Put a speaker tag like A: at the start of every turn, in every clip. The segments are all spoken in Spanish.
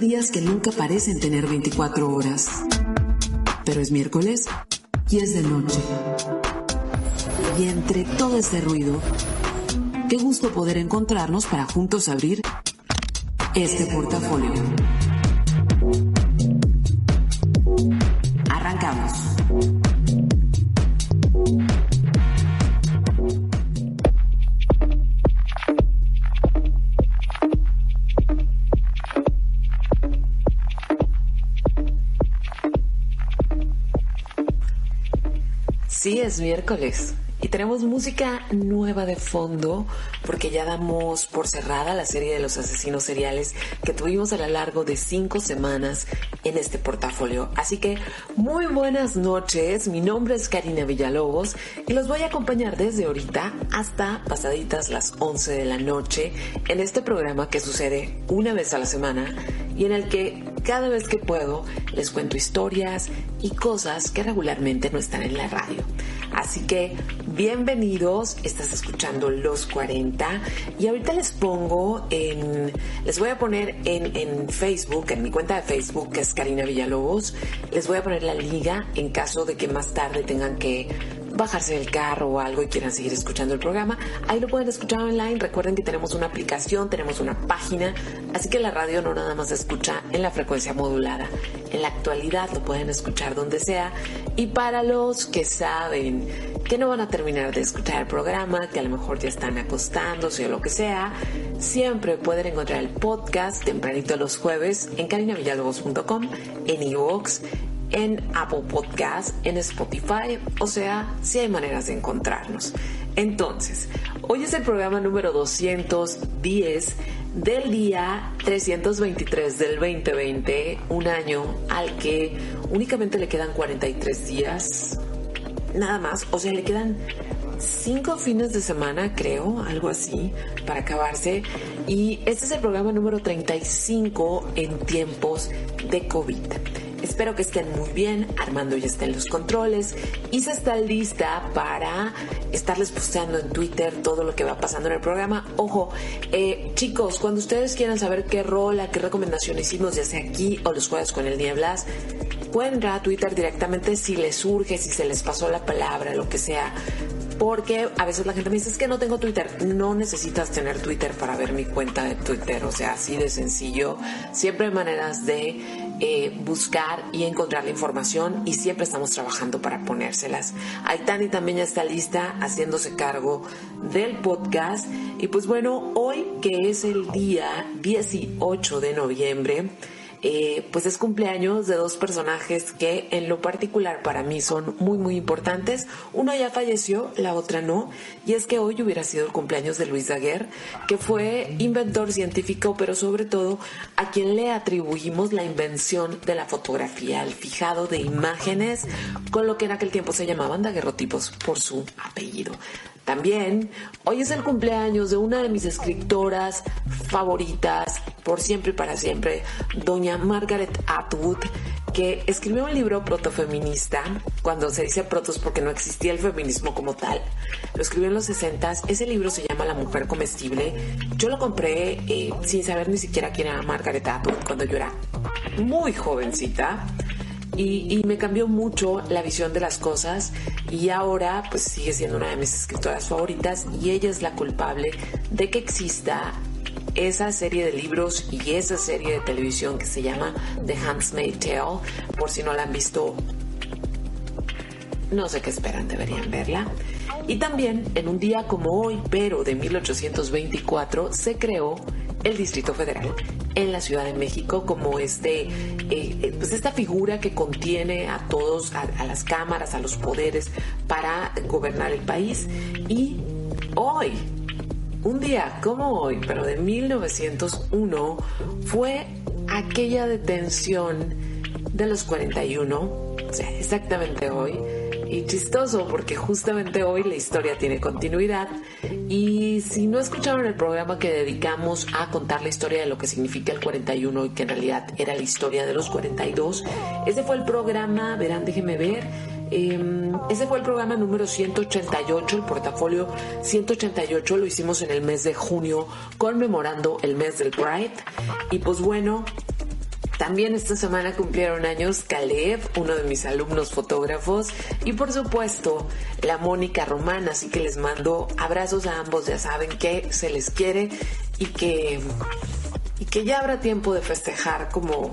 A: Días que nunca parecen tener 24 horas. Pero es miércoles y es de noche. Y entre todo ese ruido, qué gusto poder encontrarnos para juntos abrir este portafolio. Arrancamos. Es miércoles y tenemos música nueva de fondo porque ya damos por cerrada la serie de los asesinos seriales que tuvimos a lo largo de cinco semanas en este portafolio. Así que muy buenas noches, mi nombre es Karina Villalobos y los voy a acompañar desde ahorita hasta pasaditas las 11 de la noche en este programa que sucede una vez a la semana y en el que cada vez que puedo les cuento historias y cosas que regularmente no están en la radio. Así que bienvenidos, estás escuchando Los 40 y ahorita les pongo en, les voy a poner en, en Facebook, en mi cuenta de Facebook que es Karina Villalobos, les voy a poner la liga en caso de que más tarde tengan que bajarse del carro o algo y quieran seguir escuchando el programa, ahí lo pueden escuchar online. Recuerden que tenemos una aplicación, tenemos una página, así que la radio no nada más se escucha en la frecuencia modulada. En la actualidad lo pueden escuchar donde sea. Y para los que saben que no van a terminar de escuchar el programa, que a lo mejor ya están acostándose o lo que sea, siempre pueden encontrar el podcast tempranito los jueves en carinavillalobos.com, en iVoox, en Apple Podcast, en Spotify, o sea, si hay maneras de encontrarnos. Entonces, hoy es el programa número 210 del día 323 del 2020, un año al que únicamente le quedan 43 días, nada más, o sea, le quedan cinco fines de semana, creo, algo así, para acabarse. Y este es el programa número 35 en tiempos de COVID. Espero que estén muy bien. Armando ya está en los controles. Isa está lista para estarles posteando en Twitter todo lo que va pasando en el programa. Ojo, eh, chicos, cuando ustedes quieran saber qué rola, qué recomendación hicimos, ya sea aquí o los jueves con el Nieblas, pueden entrar a Twitter directamente si les surge, si se les pasó la palabra, lo que sea. Porque a veces la gente me dice, es que no tengo Twitter. No necesitas tener Twitter para ver mi cuenta de Twitter. O sea, así de sencillo. Siempre hay maneras de eh, buscar y encontrar la información y siempre estamos trabajando para ponérselas. Aitani también ya está lista haciéndose cargo del podcast. Y pues bueno, hoy que es el día 18 de noviembre, eh, pues es cumpleaños de dos personajes que en lo particular para mí son muy muy importantes. Uno ya falleció, la otra no. Y es que hoy hubiera sido el cumpleaños de Luis Daguerre, que fue inventor científico, pero sobre todo a quien le atribuimos la invención de la fotografía, el fijado de imágenes, con lo que en aquel tiempo se llamaban daguerrotipos por su apellido. También, hoy es el cumpleaños de una de mis escritoras favoritas, por siempre y para siempre, doña Margaret Atwood, que escribió un libro protofeminista, cuando se dice protos porque no existía el feminismo como tal. Lo escribió en los 60 ese libro se llama La mujer comestible. Yo lo compré eh, sin saber ni siquiera quién era Margaret Atwood cuando yo era muy jovencita. Y, me cambió mucho la visión de las cosas y ahora pues sigue siendo una de mis escritoras favoritas y ella es la culpable de que exista esa serie de libros y esa serie de televisión que se llama The Handmaid's Tale por si no la han visto no sé qué esperan, deberían verla. Y también en un día como hoy, pero de 1824, se creó el Distrito Federal en la Ciudad de México como este, eh, pues esta figura que contiene a todos, a, a las cámaras, a los poderes para gobernar el país. Y hoy Un día como hoy, pero de 1901, fue aquella detención de los 41, o sea, exactamente hoy, y chistoso porque justamente hoy la historia tiene continuidad. Y si no escucharon el programa que dedicamos a contar la historia de lo que significa el 41 y que en realidad era la historia de los 42, ese fue el programa, verán, déjenme ver, em, ese fue el programa número 188, el portafolio 188 lo hicimos en el mes de junio conmemorando el mes del Pride. Y pues bueno, también esta semana cumplieron años Caleb, uno de mis alumnos fotógrafos, y por supuesto la Mónica Romana, así que les mando abrazos a ambos, ya saben que se les quiere y que, y que ya habrá tiempo de festejar como,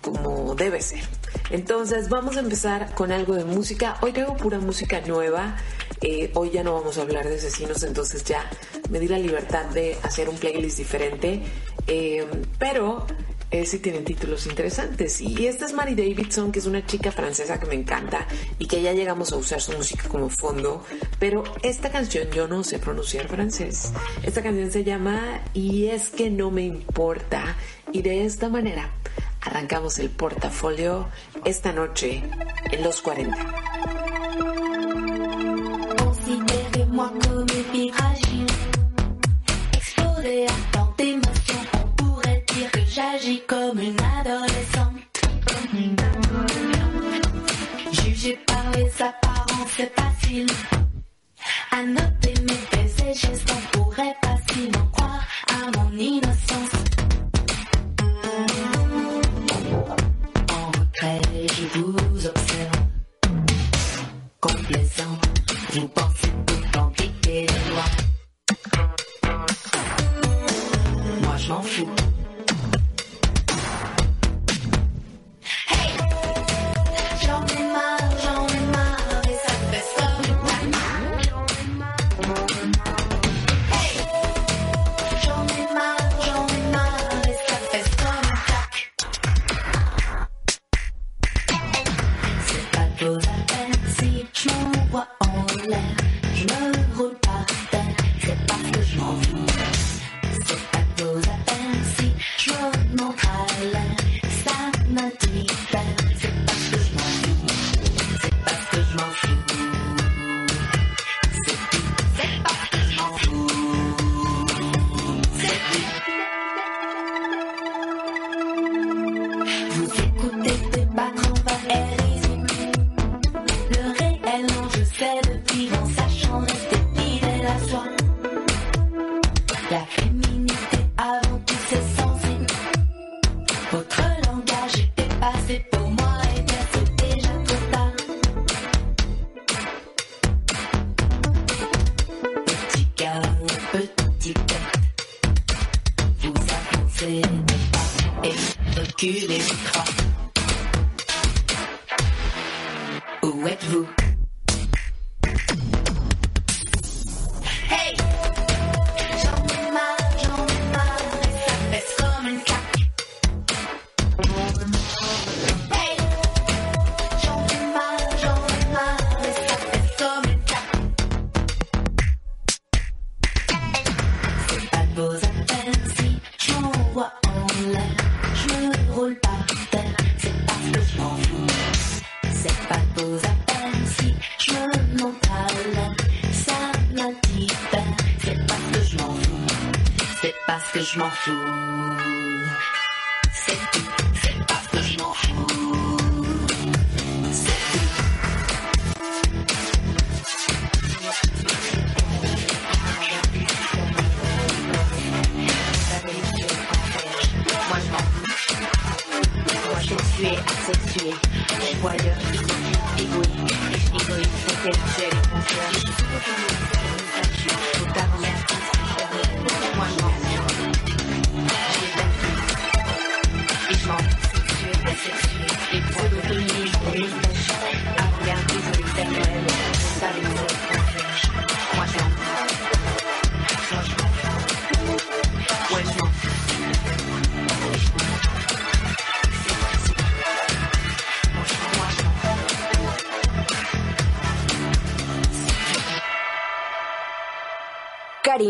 A: como debe ser. Entonces vamos a empezar con algo de música. Hoy tengo pura música nueva. Eh, hoy ya no vamos a hablar de asesinos, entonces ya me di la libertad de hacer un playlist diferente. Eh, pero eh, sí tienen títulos interesantes. Y esta es Mary Davidson, que es una chica francesa que me encanta y que ya llegamos a usar su música como fondo. Pero esta canción yo no sé pronunciar francés. Esta canción se llama Y es que no me importa. Y de esta manera arrancamos el portafolio esta noche en los 40.
B: j'agis comme une adolescente. Jugé par les apparences, c'est facile.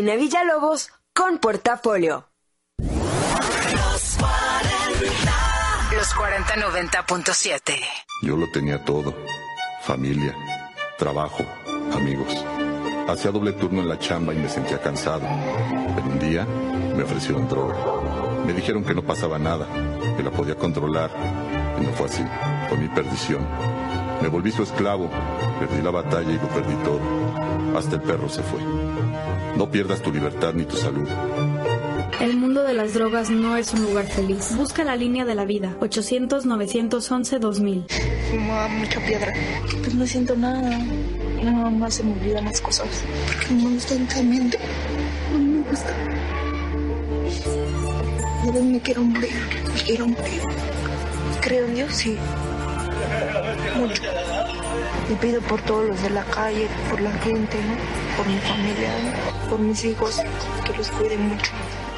C: Karina Villalobos con Portafolio.
D: Los 4090.7.
E: Yo lo tenía todo. Familia, trabajo, amigos. Hacía doble turno en la chamba y me sentía cansado. Pero un día me ofrecieron droga. Me dijeron que no pasaba nada, que la podía controlar. Y no fue así. Fue mi perdición. Me volví su esclavo. Perdí la batalla y lo perdí todo. Hasta el perro se fue. No pierdas tu libertad ni tu salud.
F: El mundo de las drogas no es un lugar feliz. Busca la línea de la vida. 800-911-2000.
G: Fumaba mucha piedra. Pues no siento nada. Nada más se me olvidan las cosas. Porque no me gusta totalmente. No me gusta. Veces me quiero morir. Me quiero morir. Creo en Dios, sí. Mucho. Le pido por todos los de la calle, por la gente, ¿no? por mi familia, ¿no? por mis hijos, que los cuiden mucho.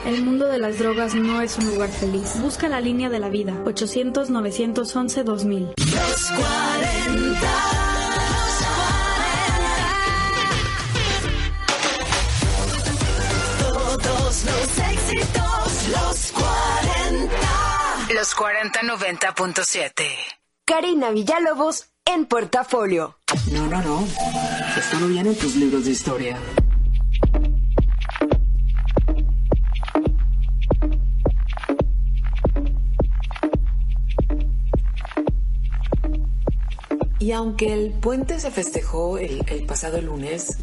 F: El mundo de las drogas no es un lugar feliz. Busca la línea de la vida. 800-911-2000.
B: Los 40. Todos los éxitos, los 40.
D: Los 4090.7.
C: Karina Villalobos en Portafolio.
A: No, no, no. Esto no en tus libros de historia. Y aunque el puente se festejó el, el pasado lunes,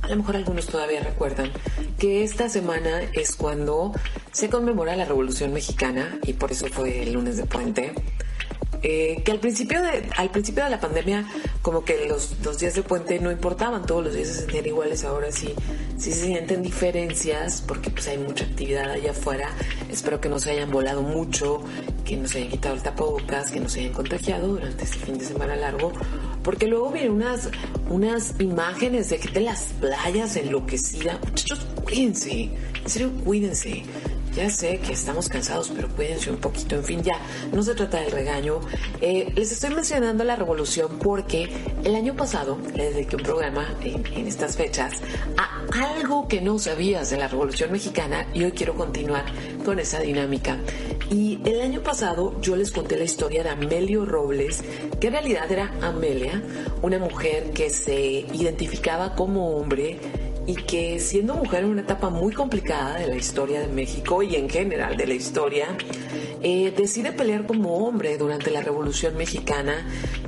A: a lo mejor algunos todavía recuerdan que esta semana es cuando se conmemora la Revolución Mexicana y por eso fue el lunes de puente. Eh, que al principio de al principio de la pandemia como que los, los días de puente no importaban todos los días se sentían iguales ahora sí sí se sienten diferencias porque pues hay mucha actividad allá afuera. Espero que no se hayan volado mucho que no se hayan quitado el tapabocas que no se hayan contagiado durante este fin de semana largo porque luego vienen unas unas imágenes de, de las playas enloquecidas muchachos cuídense en serio cuídense ya sé que estamos cansados, pero cuídense un poquito. En fin, ya, no se trata del regaño. Eh, les estoy mencionando la revolución porque el año pasado le dediqué un programa en, en estas fechas a algo que no sabías de la revolución mexicana y hoy quiero continuar con esa dinámica. Y el año pasado yo les conté la historia de Amelio Robles, que en realidad era Amelia, una mujer que se identificaba como hombre y que siendo mujer en una etapa muy complicada de la historia de México y en general de la historia, eh, decide pelear como hombre durante la Revolución Mexicana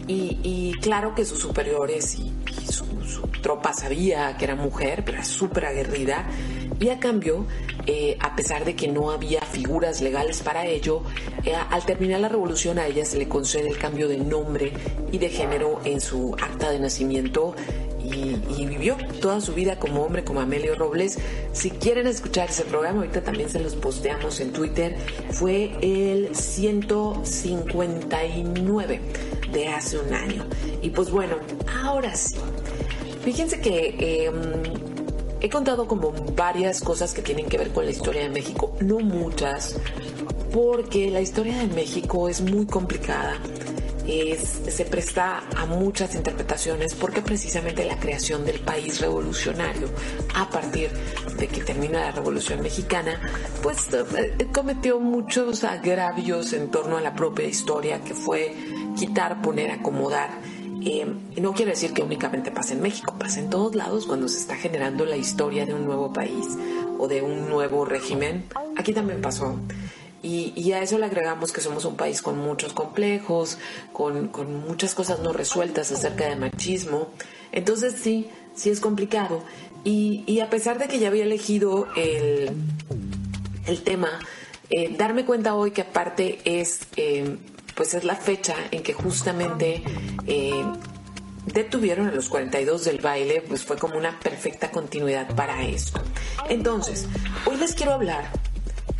A: y, claro que sus superiores y, su, tropa sabía que era mujer, pero era súper aguerrida. Y a cambio, eh, a pesar de que no había figuras legales para ello, eh, al terminar la revolución a ella se le concede el cambio de nombre y de género en su acta de nacimiento y, vivió toda su vida como hombre, como Amelio Robles. Si quieren escuchar ese programa, ahorita también se los posteamos en Twitter. Fue el 159 de hace un año. Y pues bueno, ahora sí. Fíjense que eh, he contado como varias cosas que tienen que ver con la historia de México, no muchas, porque la historia de México es muy complicada es, se presta a muchas interpretaciones porque precisamente la creación del país revolucionario a partir de que termina la revolución mexicana pues eh, cometió muchos agravios en torno a la propia historia que fue quitar, poner, acomodar eh, no quiere decir que únicamente pase en México, pasa en todos lados cuando se está generando la historia de un nuevo país o de un nuevo régimen. Aquí también pasó. Y, a eso le agregamos que somos un país con muchos complejos, con, muchas cosas no resueltas acerca de machismo. Entonces sí, sí es complicado. Y, a pesar de que ya había elegido el, el tema, eh, darme cuenta hoy que aparte es, eh, pues es la fecha en que justamente eh, detuvieron a los 42 del baile, pues fue como una perfecta continuidad para esto. Entonces, hoy les quiero hablar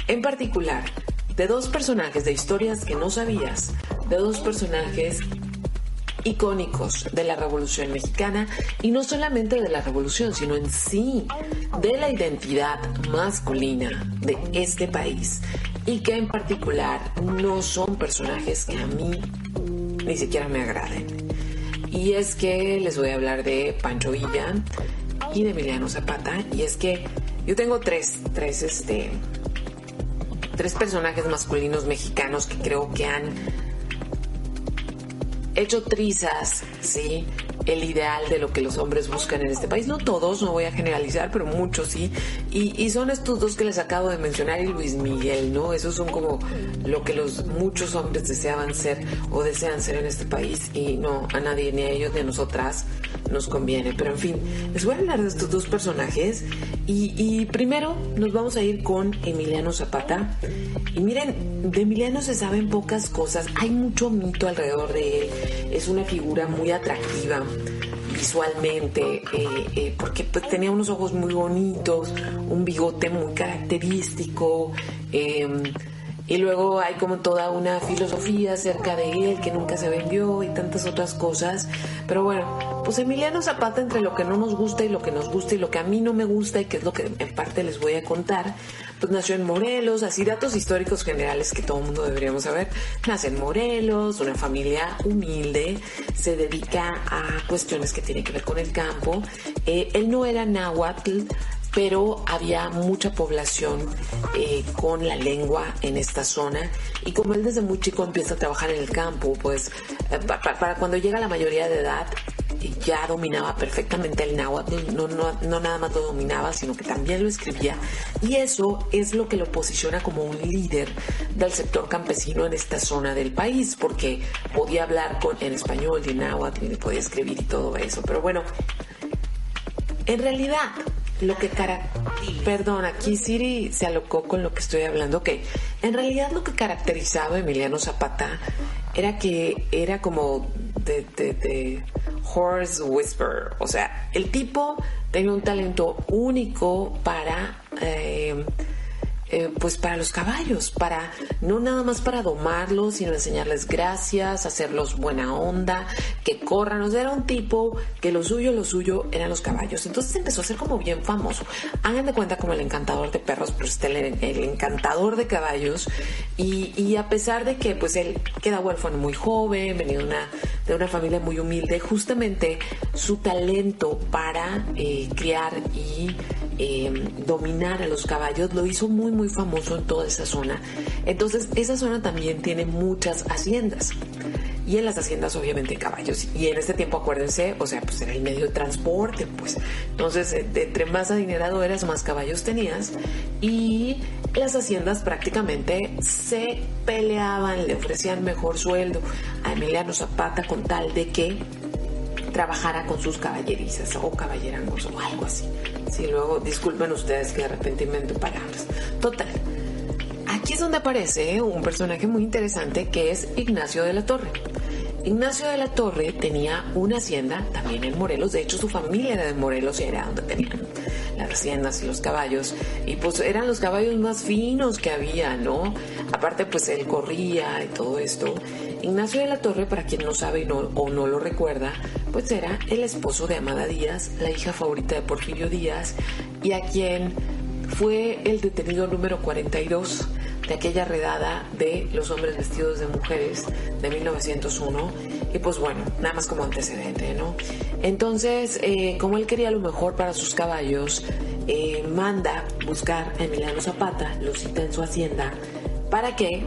A: en particular de dos personajes de historias que no sabías, de dos personajes icónicos de la Revolución Mexicana y no solamente de la Revolución, sino en sí de la identidad masculina de este país y que en particular no son personajes que a mí ni siquiera me agraden. Y es que les voy a hablar de Pancho Villa y de Emiliano Zapata y es que Yo tengo tres, tres, este, tres personajes masculinos mexicanos que creo que han hecho trizas, ¿sí? El ideal de lo que los hombres buscan en este país. No todos, no voy a generalizar, pero muchos sí. Y, son estos dos que les acabo de mencionar y Luis Miguel, ¿no? Esos son como lo que los muchos hombres deseaban ser o desean ser en este país. Y no, a nadie, ni a ellos ni a nosotras nos conviene. Pero en fin, les voy a hablar de estos dos personajes. Y, y primero nos vamos a ir con Emiliano Zapata. Y miren, de Emiliano se saben pocas cosas. Hay mucho mito alrededor de él. Es una figura muy atractiva visualmente, eh, eh, porque pues, tenía unos ojos muy bonitos, un bigote muy característico. eh, y luego hay como toda una filosofía acerca de él que nunca se vendió y tantas otras cosas. Pero bueno, pues Emiliano Zapata entre lo que no nos gusta y lo que nos gusta y lo que a mí no me gusta y que es lo que en parte les voy a contar, pues nació en Morelos, así datos históricos generales que todo el mundo deberíamos saber. Nace en Morelos, una familia humilde, se dedica a cuestiones que tienen que ver con el campo. Eh, él no era náhuatl, pero había mucha población eh, con la lengua en esta zona. Y como él desde muy chico empieza a trabajar en el campo, pues eh, pa- pa- para cuando llega a la mayoría de edad ya dominaba perfectamente el náhuatl, no, no, no nada más lo dominaba, sino que también lo escribía. Y eso es lo que lo posiciona como un líder del sector campesino en esta zona del país, porque podía hablar con, en español y en náhuatl y podía escribir y todo eso, pero bueno, en realidad, lo que cara... Perdón, aquí Siri se alocó con lo que estoy hablando. Ok, en realidad lo que caracterizaba a Emiliano Zapata era que era como de, de, de horse whisperer. O sea, el tipo tenía un talento único para... eh, eh, pues para los caballos, para no nada más para domarlos, sino enseñarles gracias, hacerlos buena onda, que corran. O sea, era un tipo que lo suyo, lo suyo eran los caballos. Entonces empezó a ser como bien famoso. Hagan de cuenta como el encantador de perros, pero el, el encantador de caballos. Y, y a pesar de que pues él queda huérfano muy joven, venía de una, de una familia muy humilde, justamente su talento para eh, criar y eh, dominar a los caballos lo hizo muy muy famoso en toda esa zona. Entonces esa zona también tiene muchas haciendas. Y en las haciendas obviamente caballos. Y en este tiempo acuérdense o sea pues era el medio de transporte pues. Entonces eh, entre más adinerado eras más caballos tenías. Y las haciendas prácticamente se peleaban le ofrecían mejor sueldo a Emiliano Zapata con tal de que trabajara con sus caballerizas o caballerangos o algo así. Sí, luego disculpen ustedes que de repente invento palabras. Total. Aquí es donde aparece un personaje muy interesante que es Ignacio de la Torre. Ignacio de la Torre tenía una hacienda también en Morelos, de hecho su familia era de Morelos y era donde tenían las haciendas y los caballos, y pues eran los caballos más finos que había, ¿no? Aparte pues él corría y todo esto. Ignacio de la Torre, para quien no sabe no, o no lo recuerda, pues era el esposo de Amada Díaz, la hija favorita de Porfirio Díaz, y a quien fue el detenido número 42 de aquella redada de los hombres vestidos de mujeres de 1901 y pues bueno, nada más como antecedente, ¿no? Entonces, eh, como él quería lo mejor para sus caballos, eh, manda buscar a Emiliano Zapata, lo cita en su hacienda, para que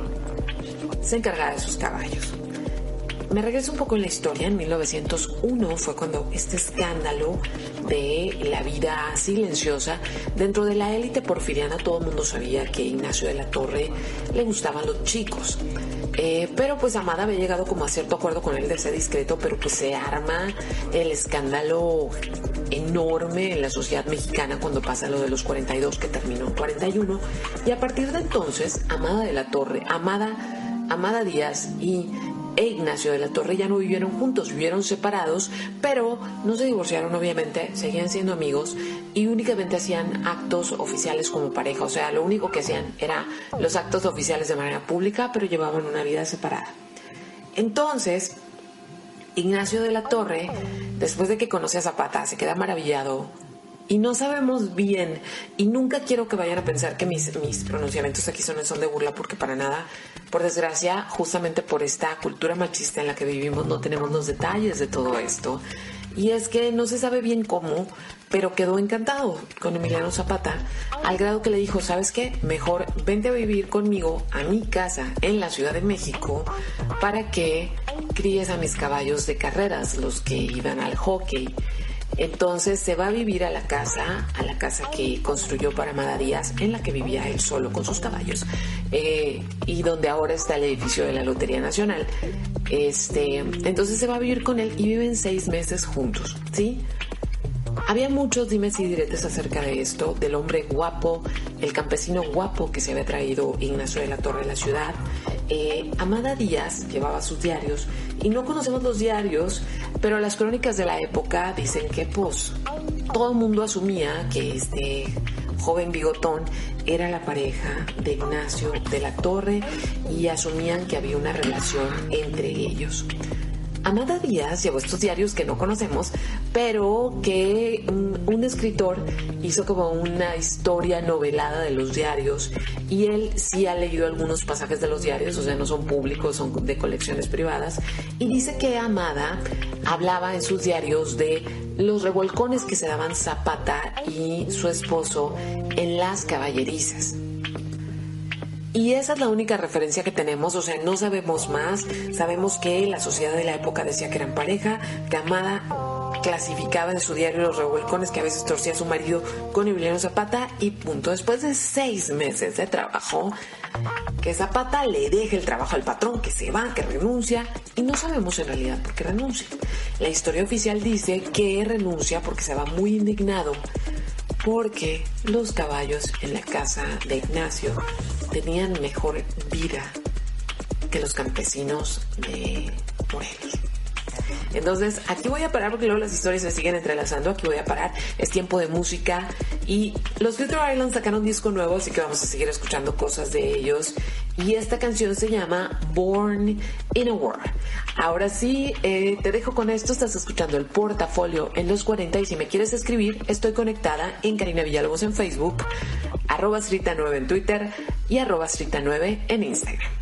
A: se encargara de sus caballos. Me regreso un poco en la historia. En 1901 fue cuando este escándalo de la vida silenciosa dentro de la élite porfiriana todo el mundo sabía que Ignacio de la Torre le gustaban los chicos. Eh, pero pues Amada había llegado como a cierto acuerdo con él de ser discreto, pero pues se arma el escándalo enorme en la sociedad mexicana cuando pasa lo de los 42 que terminó en 41 y a partir de entonces Amada de la Torre, Amada, Amada Díaz y e Ignacio de la Torre ya no vivieron juntos, vivieron separados, pero no se divorciaron obviamente, seguían siendo amigos y únicamente hacían actos oficiales como pareja, o sea, lo único que hacían era los actos oficiales de manera pública, pero llevaban una vida separada. Entonces, Ignacio de la Torre, después de que conoce a Zapata, se queda maravillado y no sabemos bien y nunca quiero que vayan a pensar que mis, mis pronunciamientos aquí son, son de burla porque para nada, por desgracia, justamente por esta cultura machista en la que vivimos no tenemos los detalles de todo esto Y es que no se sabe bien cómo, pero quedó encantado con Emiliano Zapata, al grado que le dijo, ¿sabes qué? Mejor vente a vivir conmigo a mi casa en la Ciudad de México para que críes a mis caballos de carreras, los que iban al hockey. Entonces se va a vivir a la casa, a la casa que construyó para Amada Díaz, en la que vivía él solo con sus caballos, eh, y donde ahora está el edificio de la Lotería Nacional. Este, entonces se va a vivir con él y viven seis meses juntos, ¿sí? Había muchos dimes y diretes acerca de esto, del hombre guapo, el campesino guapo que se había traído Ignacio de la Torre a la ciudad. Eh, Amada Díaz llevaba sus diarios y no conocemos los diarios, pero las crónicas de la época dicen que pues todo el mundo asumía que este joven bigotón era la pareja de Ignacio de la Torre y asumían que había una relación entre ellos. Amada Díaz llevó estos diarios que no conocemos, pero que un, un, escritor hizo como una historia novelada de los diarios y él sí ha leído algunos pasajes de los diarios, o sea, no son públicos, son de colecciones privadas, y dice que Amada hablaba en sus diarios de los revolcones que se daban Zapata y su esposo en las caballerizas. Y esa es la única referencia que tenemos, o sea, no sabemos más. Sabemos que la sociedad de la época decía que eran pareja, que Amada clasificaba en su diario los revuelcones que a veces torcía a su marido con Emiliano Zapata y punto. Después de seis meses de trabajo, que Zapata le deje el trabajo al patrón, que se va, que renuncia, y no sabemos en realidad por qué renuncia. La historia oficial dice que renuncia porque se va muy indignado porque los caballos en la casa de Ignacio tenían mejor vida que los campesinos de Morelos. Entonces, aquí voy a parar porque luego las historias se siguen entrelazando. Aquí voy a parar. Es tiempo de música. Y los Future Islands sacaron un disco nuevo, así que vamos a seguir escuchando cosas de ellos. Y esta canción se llama Born in a War. Ahora sí, eh, te dejo con esto. Estás escuchando el portafolio en los 40. Y si me quieres escribir, estoy conectada en Karina Villalobos en Facebook, arroba 9 en Twitter y arroba 9 en Instagram.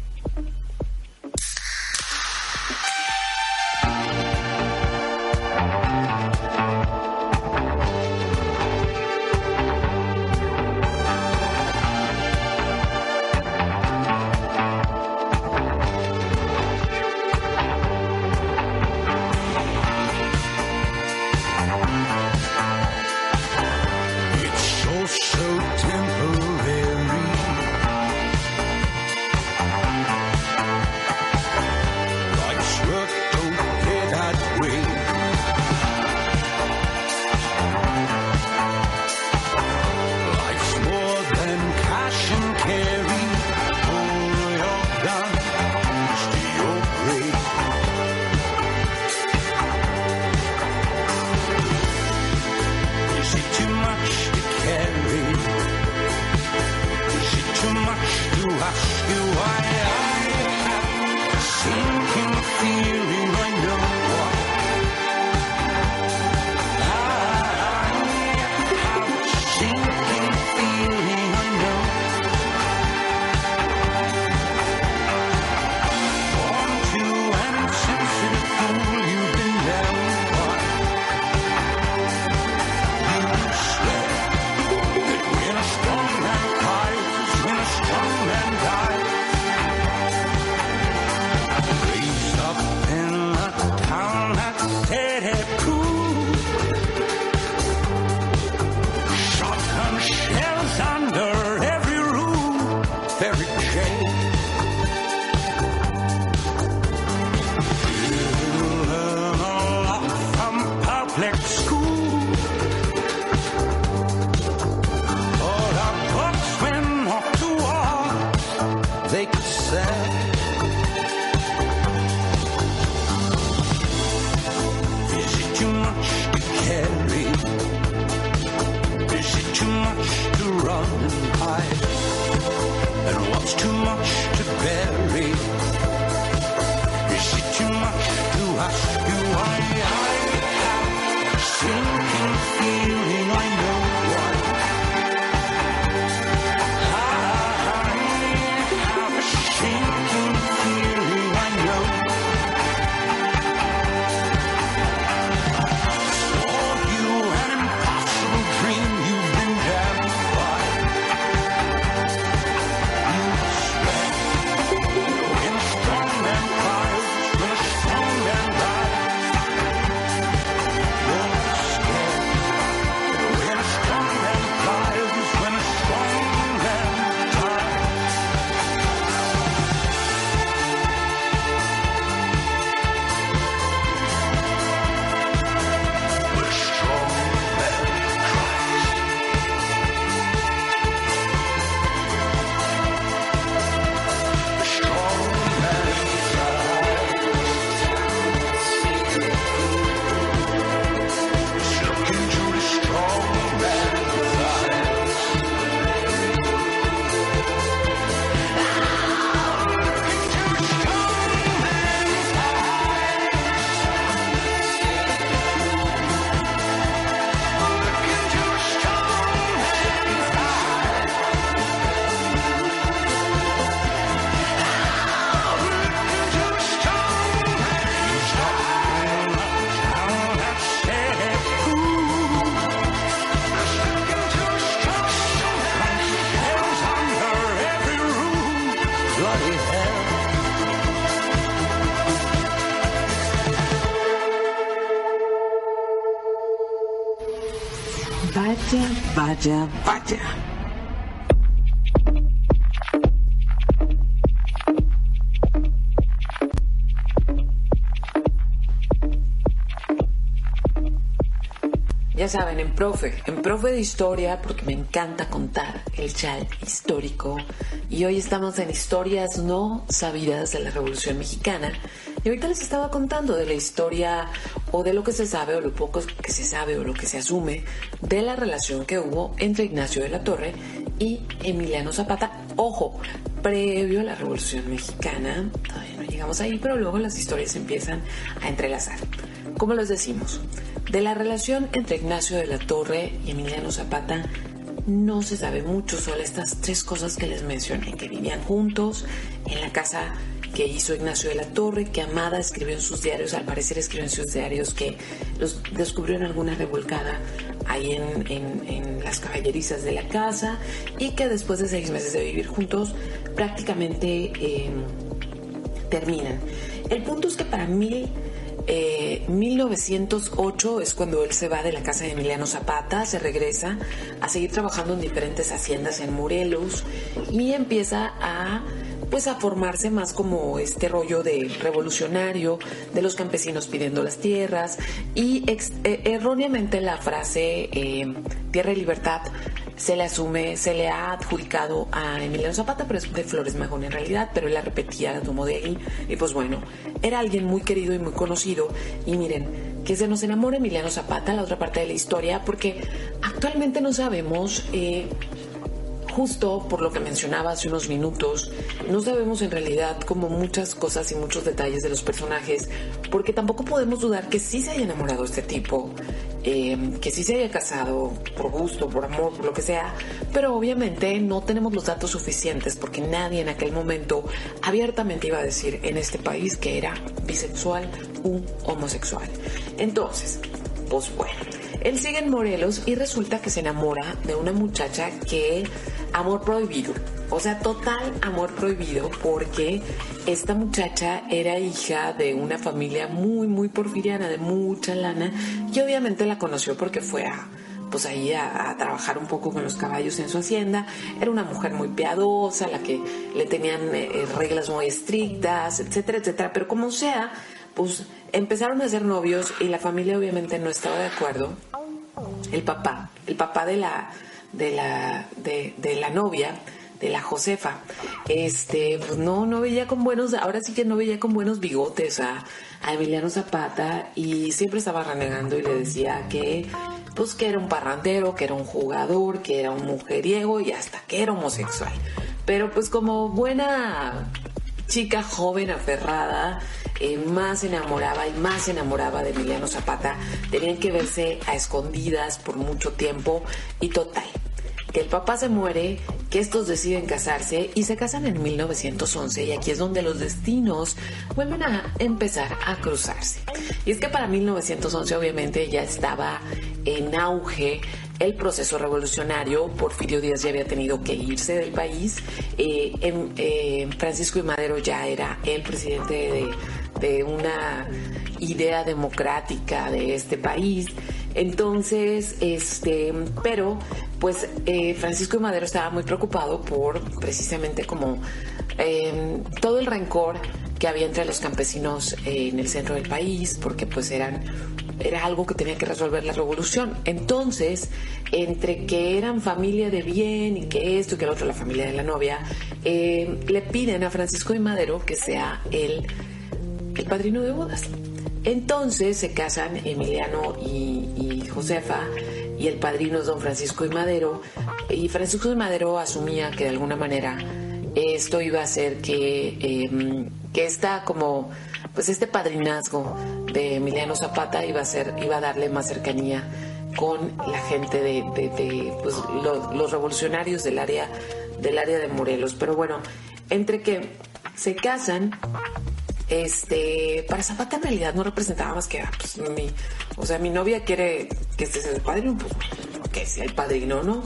A: Ya saben, en profe, en profe de historia, porque me encanta contar el chal histórico. Y hoy estamos en historias no sabidas de la Revolución Mexicana. Y ahorita les estaba contando de la historia o de lo que se sabe o lo poco que se sabe o lo que se asume de la relación que hubo entre Ignacio de la Torre y Emiliano Zapata. Ojo, previo a la Revolución Mexicana, todavía no llegamos ahí, pero luego las historias empiezan a entrelazar. ¿Cómo les decimos? De la relación entre Ignacio de la Torre y Emiliano Zapata no se sabe mucho, solo estas tres cosas que les mencioné, que vivían juntos en la casa que hizo Ignacio de la Torre, que Amada escribió en sus diarios, al parecer escribió en sus diarios que los descubrió en alguna revolcada ahí en, las caballerizas de la casa y que después de seis meses de vivir juntos prácticamente eh, terminan. El punto es que para mí eh, 1908 es cuando él se va de la casa de Emiliano Zapata, se regresa a seguir trabajando en diferentes haciendas en Morelos y empieza a pues a formarse más como este rollo de revolucionario de los campesinos pidiendo las tierras y eh, erróneamente la frase eh, tierra y libertad se le asume, se le ha adjudicado a Emiliano Zapata, pero es de Flores Magón en realidad, pero él la repetía, la tomó de ahí, y pues bueno, era alguien muy querido y muy conocido, y miren, que se nos enamora Emiliano Zapata, la otra parte de la historia, porque actualmente no sabemos... eh, justo por lo que mencionaba hace unos minutos, no sabemos en realidad como muchas cosas y muchos detalles de los personajes, porque tampoco podemos dudar que sí se haya enamorado este tipo, eh, que sí se haya casado por gusto, por amor, por lo que sea, pero obviamente no tenemos los datos suficientes porque nadie en aquel momento abiertamente iba a decir en este país que era bisexual u homosexual. Entonces, pues bueno, él sigue en Morelos y resulta que se enamora de una muchacha que amor prohibido. O sea, total amor prohibido porque esta muchacha era hija de una familia muy, muy porfiriana, de mucha lana, y obviamente la conoció porque fue a pues ahí a, trabajar un poco con los caballos en su hacienda. Era una mujer muy piadosa, la que le tenían eh, reglas muy estrictas, etcétera, etcétera. Pero como sea, pues empezaron a ser novios y la familia obviamente no estaba de acuerdo. El papá, el papá de la, de la, de, de la novia, de la Josefa, este, pues no, no veía con buenos, ahora sí que no veía con buenos bigotes a, a Emiliano Zapata y siempre estaba renegando y le decía que, pues que era un parrandero, que era un jugador, que era un mujeriego y hasta que era homosexual. Pero pues como buena chica joven aferrada, más enamoraba y más enamoraba de Emiliano Zapata. Tenían que verse a escondidas por mucho tiempo y total. Que el papá se muere, que estos deciden casarse y se casan en 1911 y aquí es donde los destinos vuelven a empezar a cruzarse. Y es que para 1911 obviamente ya estaba en auge el proceso revolucionario. Porfirio Díaz ya había tenido que irse del país. Eh, em- eh, Francisco y Madero ya era el presidente de, de una idea democrática de este país. Entonces, este, pero pues eh, Francisco y Madero estaba muy preocupado por precisamente como eh, todo el rencor que había entre los campesinos eh, en el centro del país, porque pues eran era algo que tenía que resolver la revolución. Entonces, entre que eran familia de bien y que esto y que lo otro, la familia de la novia, eh, le piden a Francisco y Madero que sea el, el padrino de bodas. Entonces se casan Emiliano y, Josefa y el padrino es don Francisco y Madero. Y Francisco y Madero asumía que de alguna manera esto iba a hacer que, eh, que esta como pues este padrinazgo de Emiliano Zapata iba a ser, iba a darle más cercanía con la gente de, pues, lo- los revolucionarios del área del área de Morelos. Pero bueno, entre que se casan, este, para Zapata en realidad no representaba más que, ah, pues, mi, o sea, mi novia quiere que este sea el padrino, pues, que sea el padrino, ¿no?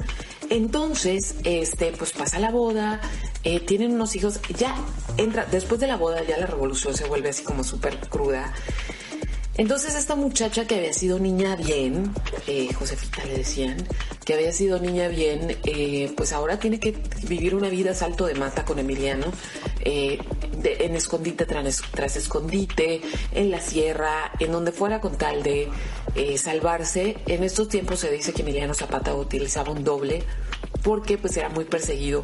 A: Entonces, este, pues pasa la boda, eh, tienen unos hijos, ya entra, después de la boda ya la revolución se vuelve así como súper cruda. Entonces esta muchacha que había sido niña bien, eh, Josefita le decían, que había sido niña bien, eh, pues ahora tiene que vivir una vida salto de mata con Emiliano, eh, en escondite tras, tras escondite, en la sierra, en donde fuera con tal de eh, salvarse. En estos tiempos se dice que Emiliano Zapata utilizaba un doble porque pues era muy perseguido,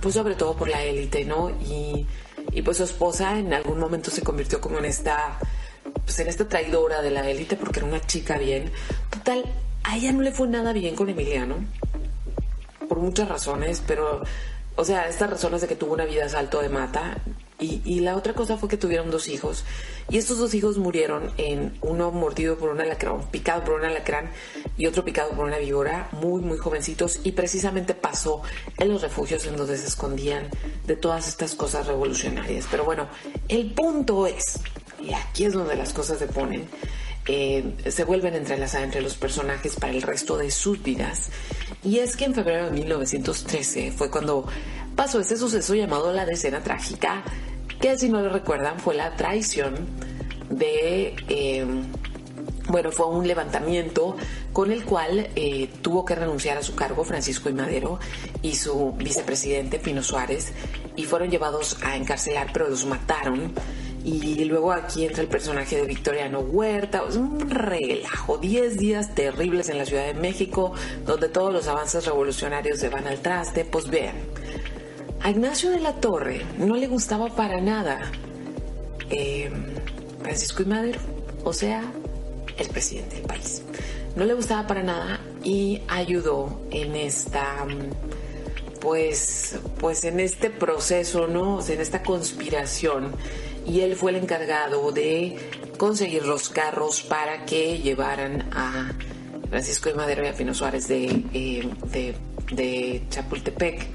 A: pues sobre todo por la élite, ¿no? Y, y pues su esposa en algún momento se convirtió como en esta pues en esta traidora de la élite porque era una chica bien. Total, a ella no le fue nada bien con Emiliano, por muchas razones, pero, o sea, estas razones de que tuvo una vida salto de mata. Y, la otra cosa fue que tuvieron dos hijos. Y estos dos hijos murieron en uno mordido por un alacrán, picado por un alacrán y otro picado por una víbora, muy, muy jovencitos. Y precisamente pasó en los refugios en donde se escondían de todas estas cosas revolucionarias. Pero bueno, el punto es, y aquí es donde las cosas se ponen, eh, se vuelven a entrelazar entre los personajes para el resto de sus vidas. Y es que en febrero de 1913 fue cuando pasó este suceso llamado la decena trágica, que si no lo recuerdan fue la traición de... eh, bueno, fue un levantamiento con el cual eh, tuvo que renunciar a su cargo Francisco I. Madero y su vicepresidente Pino Suárez y fueron llevados a encarcelar, pero los mataron. Y luego aquí entra el personaje de Victoriano Huerta. Es un relajo. 10 días terribles en la Ciudad de México, donde todos los avances revolucionarios se van al traste. Pues vean, a Ignacio de la Torre no le gustaba para nada eh, Francisco y Madero, o sea, el presidente del país. No le gustaba para nada y ayudó en esta, pues, pues en este proceso, ¿no? O sea, en esta conspiración. Y él fue el encargado de conseguir los carros para que llevaran a Francisco de Madero y a Pino Suárez de, eh, de, Chapultepec.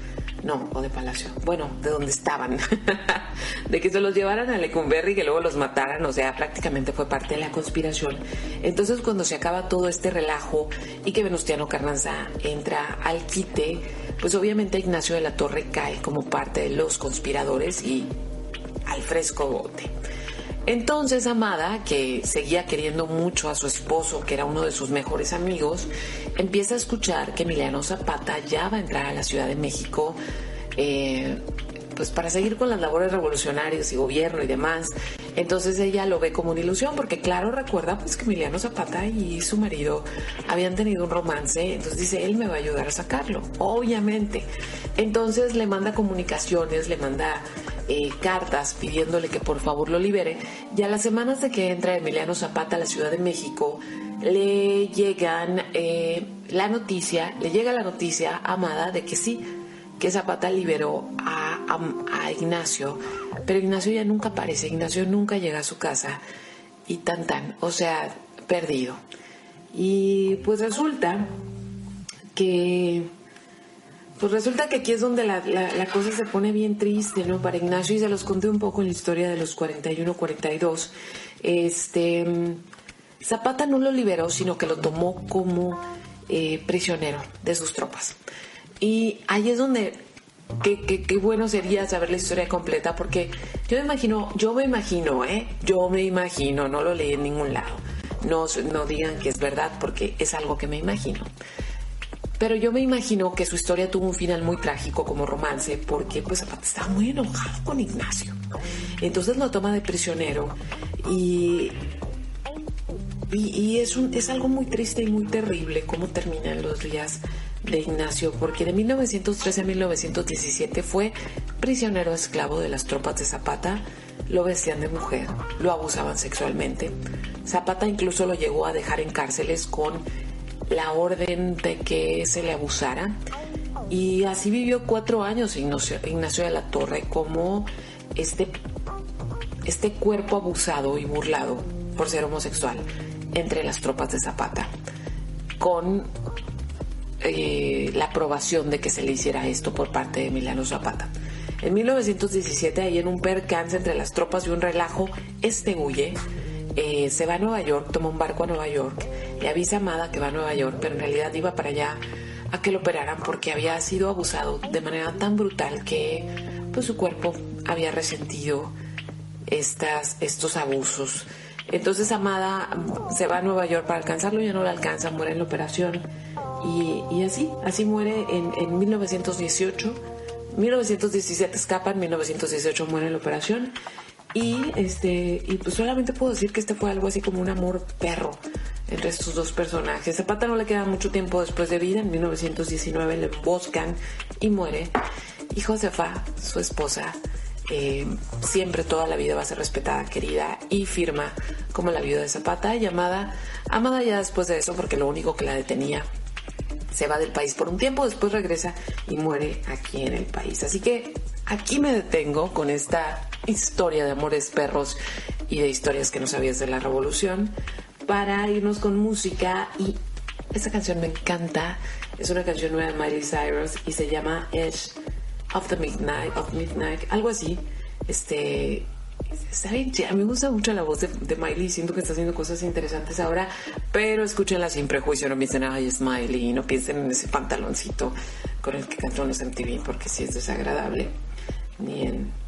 A: No, o de Palacio. Bueno, de donde estaban. de que se los llevaran a Lecumberri y que luego los mataran. O sea, prácticamente fue parte de la conspiración. Entonces, cuando se acaba todo este relajo y que Venustiano Carranza entra al quite, pues obviamente Ignacio de la Torre cae como parte de los conspiradores y al fresco bote. Entonces Amada, que seguía queriendo mucho a su esposo, que era uno de sus mejores amigos, empieza a escuchar que Emiliano Zapata ya va a entrar a la Ciudad de México, eh, pues para seguir con las labores revolucionarias y gobierno y demás. Entonces ella lo ve como una ilusión, porque claro, recuerda pues que Emiliano Zapata y su marido habían tenido un romance, entonces dice, él me va a ayudar a sacarlo, obviamente. Entonces le manda comunicaciones, le manda eh, cartas pidiéndole que por favor lo libere. Y a las semanas de que entra Emiliano Zapata a la Ciudad de México, le llegan eh, la noticia, le llega la noticia amada de que sí, que Zapata liberó a, a- a Ignacio, pero Ignacio ya nunca aparece, Ignacio nunca llega a su casa y tan tan, o sea, perdido. Y pues resulta que pues resulta que aquí es donde la, la- cosa se pone bien triste, ¿no? Para Ignacio, y se los conté un poco en la historia de los 41-42. Este, Zapata no lo liberó, sino que lo tomó como eh, prisionero de sus tropas. Y ahí es donde, qué, qué- qué bueno sería saber la historia completa, porque yo me imagino, yo me imagino, ¿eh? Yo me imagino, no lo leí en ningún lado. No, no digan que es verdad, porque es algo que me imagino. Pero yo me imagino que su historia tuvo un final muy trágico como romance porque pues Zapata estaba muy enojado con Ignacio. Entonces lo toma de prisionero y, y, es, un, es algo muy triste y muy terrible cómo terminan los días de Ignacio porque de 1913 a 1917 fue prisionero esclavo de las tropas de Zapata, lo vestían de mujer, lo abusaban sexualmente. Zapata incluso lo llegó a dejar en cárceles con la orden de que se le abusara. Y así vivió cuatro años Ignacio, Ignacio de la Torre como este, este cuerpo abusado y burlado por ser homosexual entre las tropas de Zapata, con eh, la aprobación de que se le hiciera esto por parte de Emiliano Zapata. En 1917, ahí en un percance entre las tropas y un relajo, este huye, eh, se va a Nueva York, toma un barco a Nueva York, le avisa a Amada que va a Nueva York, pero en realidad iba para allá a que lo operaran porque había sido abusado de manera tan brutal que pues su cuerpo había resentido estas, estos abusos. Entonces Amada se va a Nueva York para alcanzarlo, ya no lo alcanza, muere en la operación. Y, y así, así muere en, en 1918. 1917 escapa, en 1918 muere en la operación. Y este, y pues solamente puedo decir que este fue algo así como un amor perro entre estos dos personajes. Zapata no le queda mucho tiempo después de vida, en 1919 le emboscan y muere. Y Josefa, su esposa, eh, siempre toda la vida va a ser respetada, querida y firma como la viuda de Zapata, llamada amada ya después de eso, porque lo único que la detenía se va del país por un tiempo, después regresa y muere aquí en el país. Así que aquí me detengo con esta historia de amores perros y de historias que no sabías de la revolución para irnos con música y esta canción me encanta. Es una canción nueva de Miley Cyrus y se llama Edge of the Midnight, of Midnight, algo así. Este, chida. me gusta mucho la voz de, de Miley, siento que está haciendo cosas interesantes ahora, pero escúchenla sin prejuicio, no piensen, ay, es Miley, no piensen en ese pantaloncito con el que cantó en los MTV, porque sí es desagradable, ni en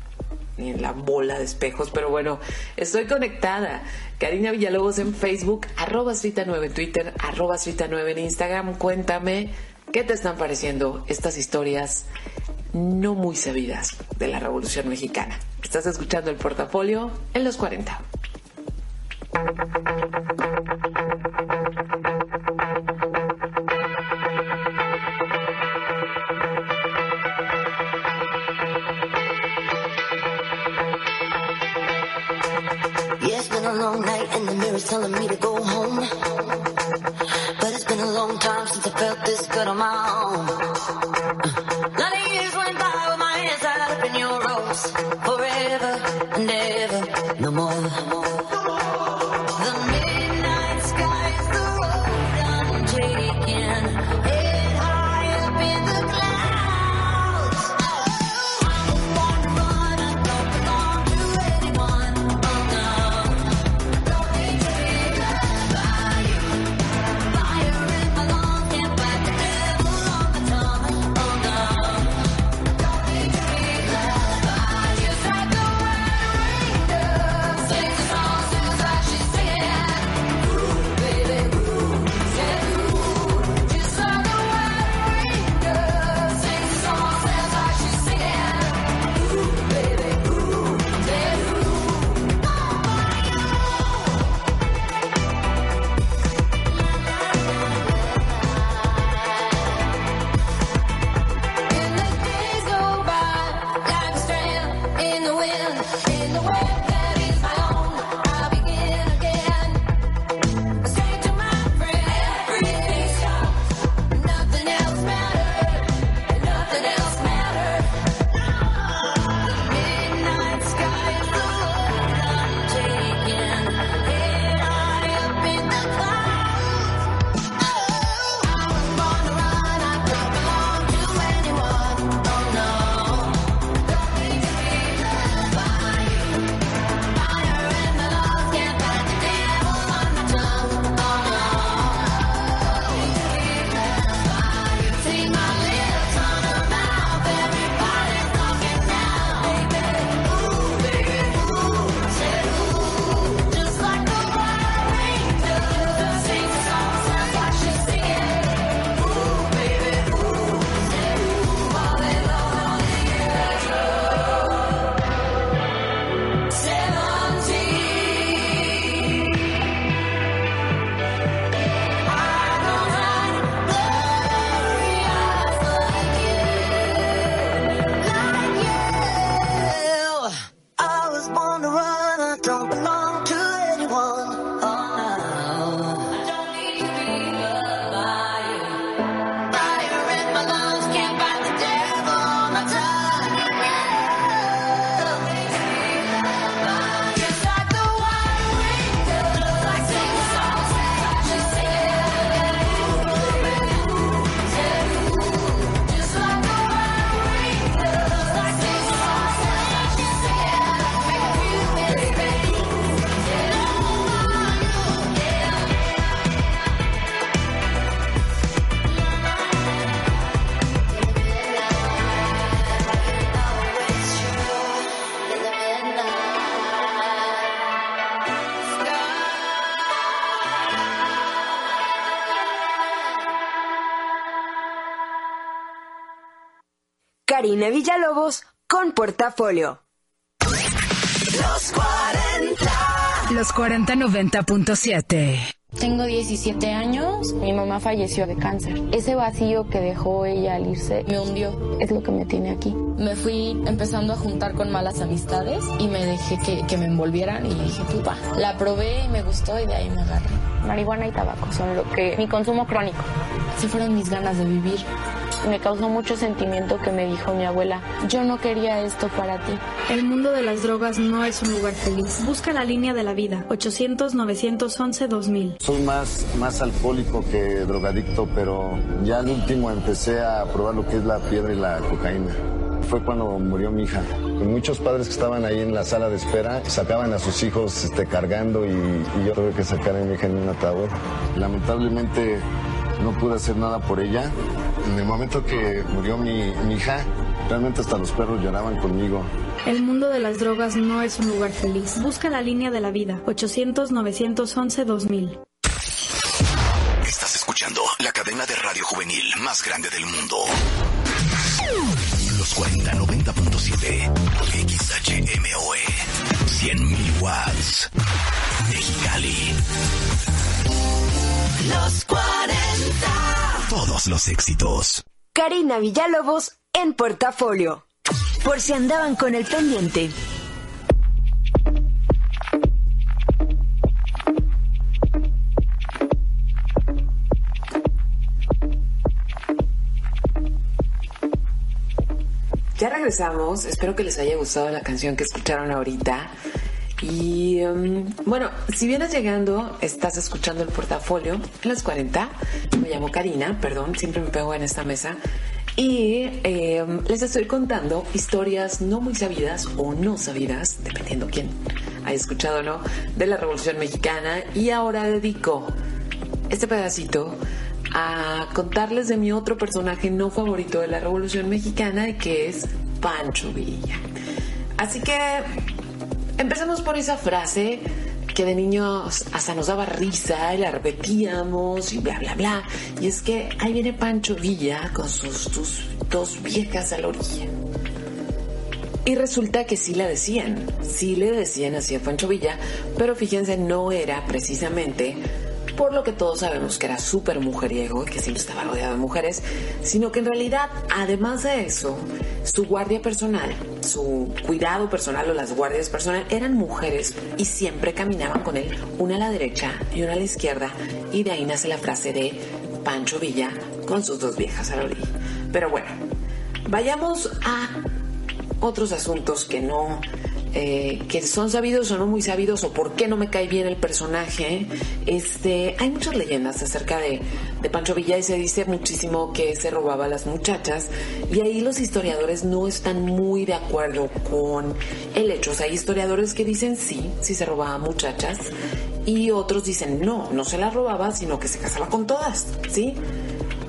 A: ni en la bola de espejos, pero bueno, estoy conectada. Karina Villalobos en Facebook, arroba 9 en Twitter, arroba 9 en Instagram. Cuéntame qué te están pareciendo estas historias no muy sabidas de la Revolución Mexicana. Estás escuchando el portafolio en los 40.
H: A long night and the mirror's telling me to go home. But it's been a long time since I felt this good on my own. Uh, lot of years went by with my hands tied up in your ropes. Forever and ever, no more. The
C: Portafolio.
D: Los 40. Los 4090.7.
I: Tengo 17 años, mi mamá falleció de cáncer. Ese vacío que dejó ella al irse me hundió, es lo que me tiene aquí. Me fui empezando a juntar con malas amistades y me dejé que, que me envolvieran y dije, pupa, la probé y me gustó y de ahí me agarré. Marihuana y tabaco son lo que mi consumo crónico. Así fueron mis ganas de vivir. Me causó mucho sentimiento que me dijo mi abuela, yo no quería esto para ti.
F: El mundo de las drogas no es un lugar feliz. Busca la línea de la vida. 800-911-2000.
J: Soy más, más alcohólico que drogadicto, pero ya al último empecé a probar lo que es la piedra y la cocaína. Fue cuando murió mi hija. Muchos padres que estaban ahí en la sala de espera sacaban a sus hijos este, cargando y, y yo tuve que sacar a mi hija en un ataúd. Lamentablemente no pude hacer nada por ella. En el momento que murió mi, mi hija, realmente hasta los perros lloraban conmigo.
F: El mundo de las drogas no es un lugar feliz. Busca la línea de la vida. 800-911-2000.
K: Estás escuchando la cadena de radio juvenil más grande del mundo. Los 4090.7 Todos los éxitos.
C: Karina Villalobos en Portafolio. Por si andaban con el pendiente.
A: Ya regresamos, espero que les haya gustado la canción que escucharon ahorita. Y um, bueno, si vienes llegando, estás escuchando el portafolio en las 40. Me llamo Karina, perdón, siempre me pego en esta mesa. Y eh, les estoy contando historias no muy sabidas o no sabidas, dependiendo quién haya escuchado no, de la Revolución Mexicana. Y ahora dedico este pedacito a contarles de mi otro personaje no favorito de la Revolución Mexicana, que es Pancho Villa. Así que empecemos por esa frase que de niños hasta nos daba risa y la repetíamos y bla, bla, bla. Y es que ahí viene Pancho Villa con sus, sus dos viejas a la orilla. Y resulta que sí la decían, sí le decían así a Pancho Villa, pero fíjense, no era precisamente por lo que todos sabemos que era súper mujeriego y que siempre estaba rodeado de mujeres, sino que en realidad, además de eso, su guardia personal, su cuidado personal o las guardias personal eran mujeres y siempre caminaban con él, una a la derecha y una a la izquierda, y de ahí nace la frase de Pancho Villa con sus dos viejas a la orilla. Pero bueno, vayamos a otros asuntos que no eh, que son sabidos o no muy sabidos o por qué no me cae bien el personaje. Este, hay muchas leyendas acerca de, de Pancho Villa y se dice muchísimo que se robaba a las muchachas y ahí los historiadores no están muy de acuerdo con el hecho. O sea, hay historiadores que dicen sí, sí se robaba muchachas y otros dicen no, no se las robaba, sino que se casaba con todas, ¿sí?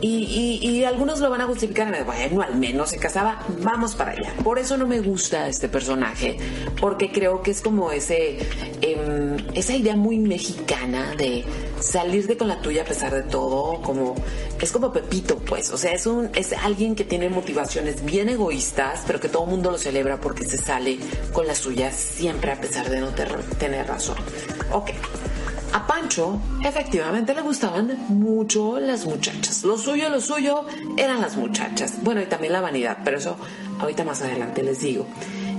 A: Y, algunos lo van a justificar, bueno, al menos se casaba, vamos para allá. Por eso no me gusta este personaje, porque creo que es como ese, eh, esa idea muy mexicana de salirte con la tuya a pesar de todo, como es como Pepito, pues, o sea, es un es alguien que tiene motivaciones bien egoístas, pero que todo el mundo lo celebra porque se sale con la suya siempre a pesar de no tener razón. Ok. A Pancho efectivamente le gustaban mucho las muchachas. Lo suyo, lo suyo eran las muchachas. Bueno, y también la vanidad, pero eso ahorita más adelante les digo.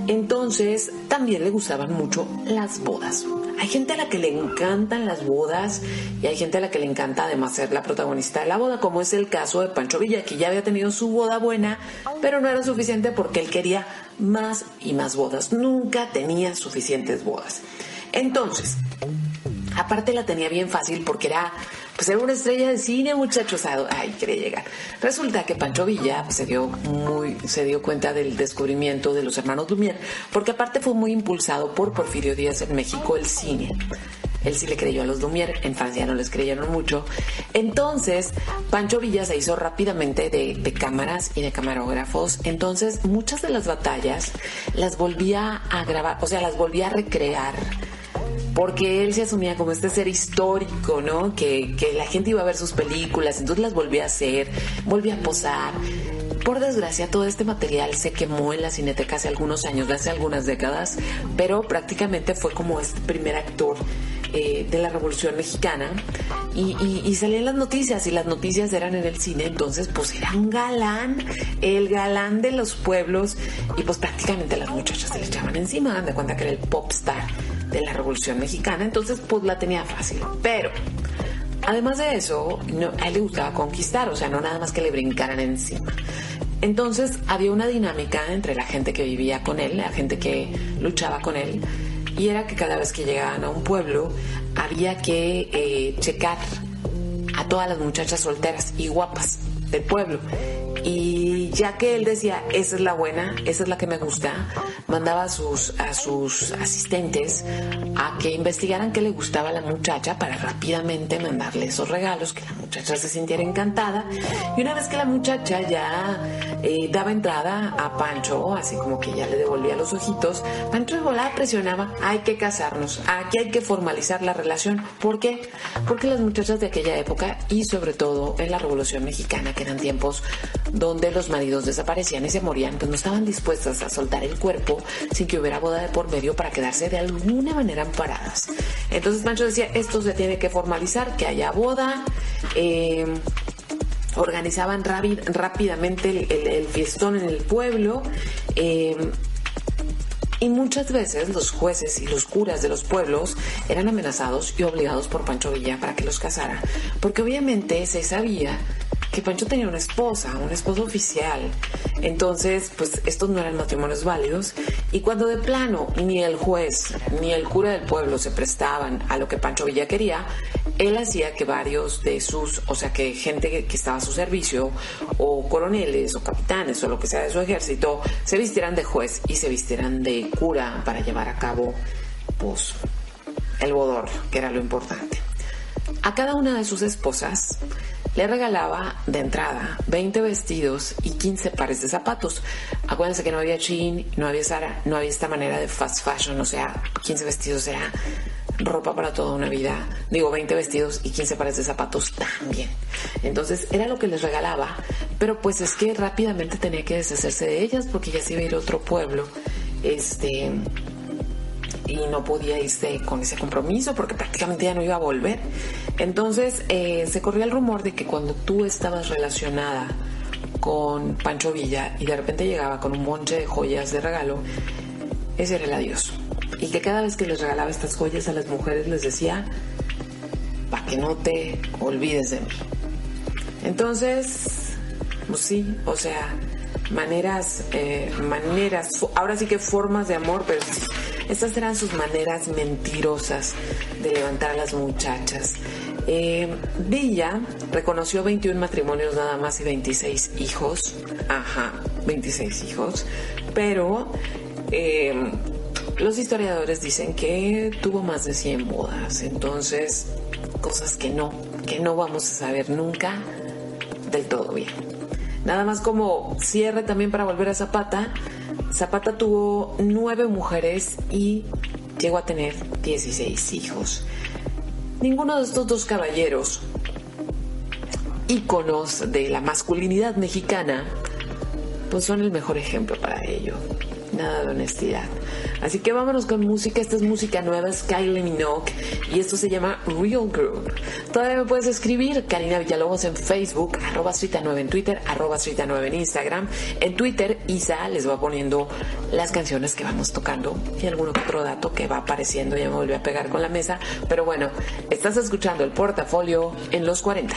A: Entonces, también le gustaban mucho las bodas. Hay gente a la que le encantan las bodas y hay gente a la que le encanta además ser la protagonista de la boda, como es el caso de Pancho Villa, que ya había tenido su boda buena, pero no era suficiente porque él quería más y más bodas. Nunca tenía suficientes bodas. Entonces, Aparte la tenía bien fácil porque era, pues era una estrella de cine, muchachos. Ay, quería llegar. Resulta que Pancho Villa pues, se dio muy, se dio cuenta del descubrimiento de los hermanos Lumière, porque aparte fue muy impulsado por Porfirio Díaz en México el cine. Él sí le creyó a los Lumière, en Francia no les creyeron mucho. Entonces, Pancho Villa se hizo rápidamente de, de, cámaras y de camarógrafos. Entonces, muchas de las batallas las volvía a grabar, o sea, las volvía a recrear porque él se asumía como este ser histórico, ¿no? Que, que, la gente iba a ver sus películas, entonces las volvía a hacer, volvía a posar. Por desgracia, todo este material se quemó en la cineteca hace algunos años, hace algunas décadas, pero prácticamente fue como este primer actor eh, de la Revolución Mexicana y, y, salían las noticias y las noticias eran en el cine, entonces pues era un galán, el galán de los pueblos y pues prácticamente las muchachas se le echaban encima, de cuenta que era el pop star de la Revolución Mexicana, entonces pues la tenía fácil, pero... Además de eso, a él le gustaba conquistar, o sea, no nada más que le brincaran encima. Entonces había una dinámica entre la gente que vivía con él, la gente que luchaba con él, y era que cada vez que llegaban a un pueblo había que eh, checar a todas las muchachas solteras y guapas del pueblo. Y ya que él decía, esa es la buena, esa es la que me gusta, mandaba a sus, a sus asistentes a que investigaran qué le gustaba a la muchacha para rápidamente mandarle esos regalos, que la muchacha se sintiera encantada. Y una vez que la muchacha ya eh, daba entrada a Pancho, así como que ya le devolvía los ojitos, Pancho de presionaba, hay que casarnos, aquí hay que formalizar la relación. ¿Por qué? Porque las muchachas de aquella época y sobre todo en la Revolución Mexicana, que eran tiempos donde los maridos desaparecían y se morían, pues no estaban dispuestas a soltar el cuerpo sin que hubiera boda de por medio para quedarse de alguna manera amparadas. Entonces Pancho decía, esto se tiene que formalizar, que haya boda. Eh, organizaban rápidamente el, fiestón en el pueblo. Eh, y muchas veces los jueces y los curas de los pueblos eran amenazados y obligados por Pancho Villa para que los casara, porque obviamente se sabía que Pancho tenía una esposa, una esposa oficial. Entonces, pues estos no eran matrimonios válidos. Y cuando de plano ni el juez ni el cura del pueblo se prestaban a lo que Pancho Villa quería, él hacía que varios de sus, o sea, que gente que, estaba a su servicio, o coroneles, o capitanes, o lo que sea de su ejército, se vistieran de juez y se vistieran de cura para llevar a cabo, pues, el bodor, que era lo importante. A cada una de sus esposas le regalaba de entrada 20 vestidos y 15 pares de zapatos. Acuérdense que no había Shein, no había Zara, no había esta manera de fast fashion, o sea, 15 vestidos era ropa para toda una vida. Digo, 20 vestidos y 15 pares de zapatos también. Entonces era lo que les regalaba, pero pues es que rápidamente tenía que deshacerse de ellas porque ya se iba a ir a otro pueblo. Este, y no podía irse con ese compromiso porque prácticamente ya no iba a volver. Entonces eh, se corría el rumor de que cuando tú estabas relacionada con Pancho Villa y de repente llegaba con un monte de joyas de regalo, ese era el adiós. Y que cada vez que les regalaba estas joyas a las mujeres les decía, para que no te olvides de mí. Entonces, pues sí, o sea, maneras, eh, maneras, ahora sí que formas de amor, pero estas eran sus maneras mentirosas de levantar a las muchachas. Eh, Villa reconoció 21 matrimonios nada más y 26 hijos. Ajá, 26 hijos. Pero eh, los historiadores dicen que tuvo más de 100 bodas. Entonces, cosas que no, que no vamos a saber nunca del todo bien. Nada más como cierre también para volver a Zapata. Zapata tuvo nueve mujeres y llegó a tener 16 hijos. Ninguno de estos dos caballeros, íconos de la masculinidad mexicana, pues son el mejor ejemplo para ello. Nada de honestidad. Así que vámonos con música. Esta es música nueva, es Kylie Minogue. Y esto se llama Real Girl. Todavía me puedes escribir, Karina Villalobos en Facebook, arroba 9 en Twitter, arroba 9 en Instagram. En Twitter, Isa les va poniendo las canciones que vamos tocando y algún otro dato que va apareciendo. Ya me volví a pegar con la mesa. Pero bueno, estás escuchando el portafolio en los 40.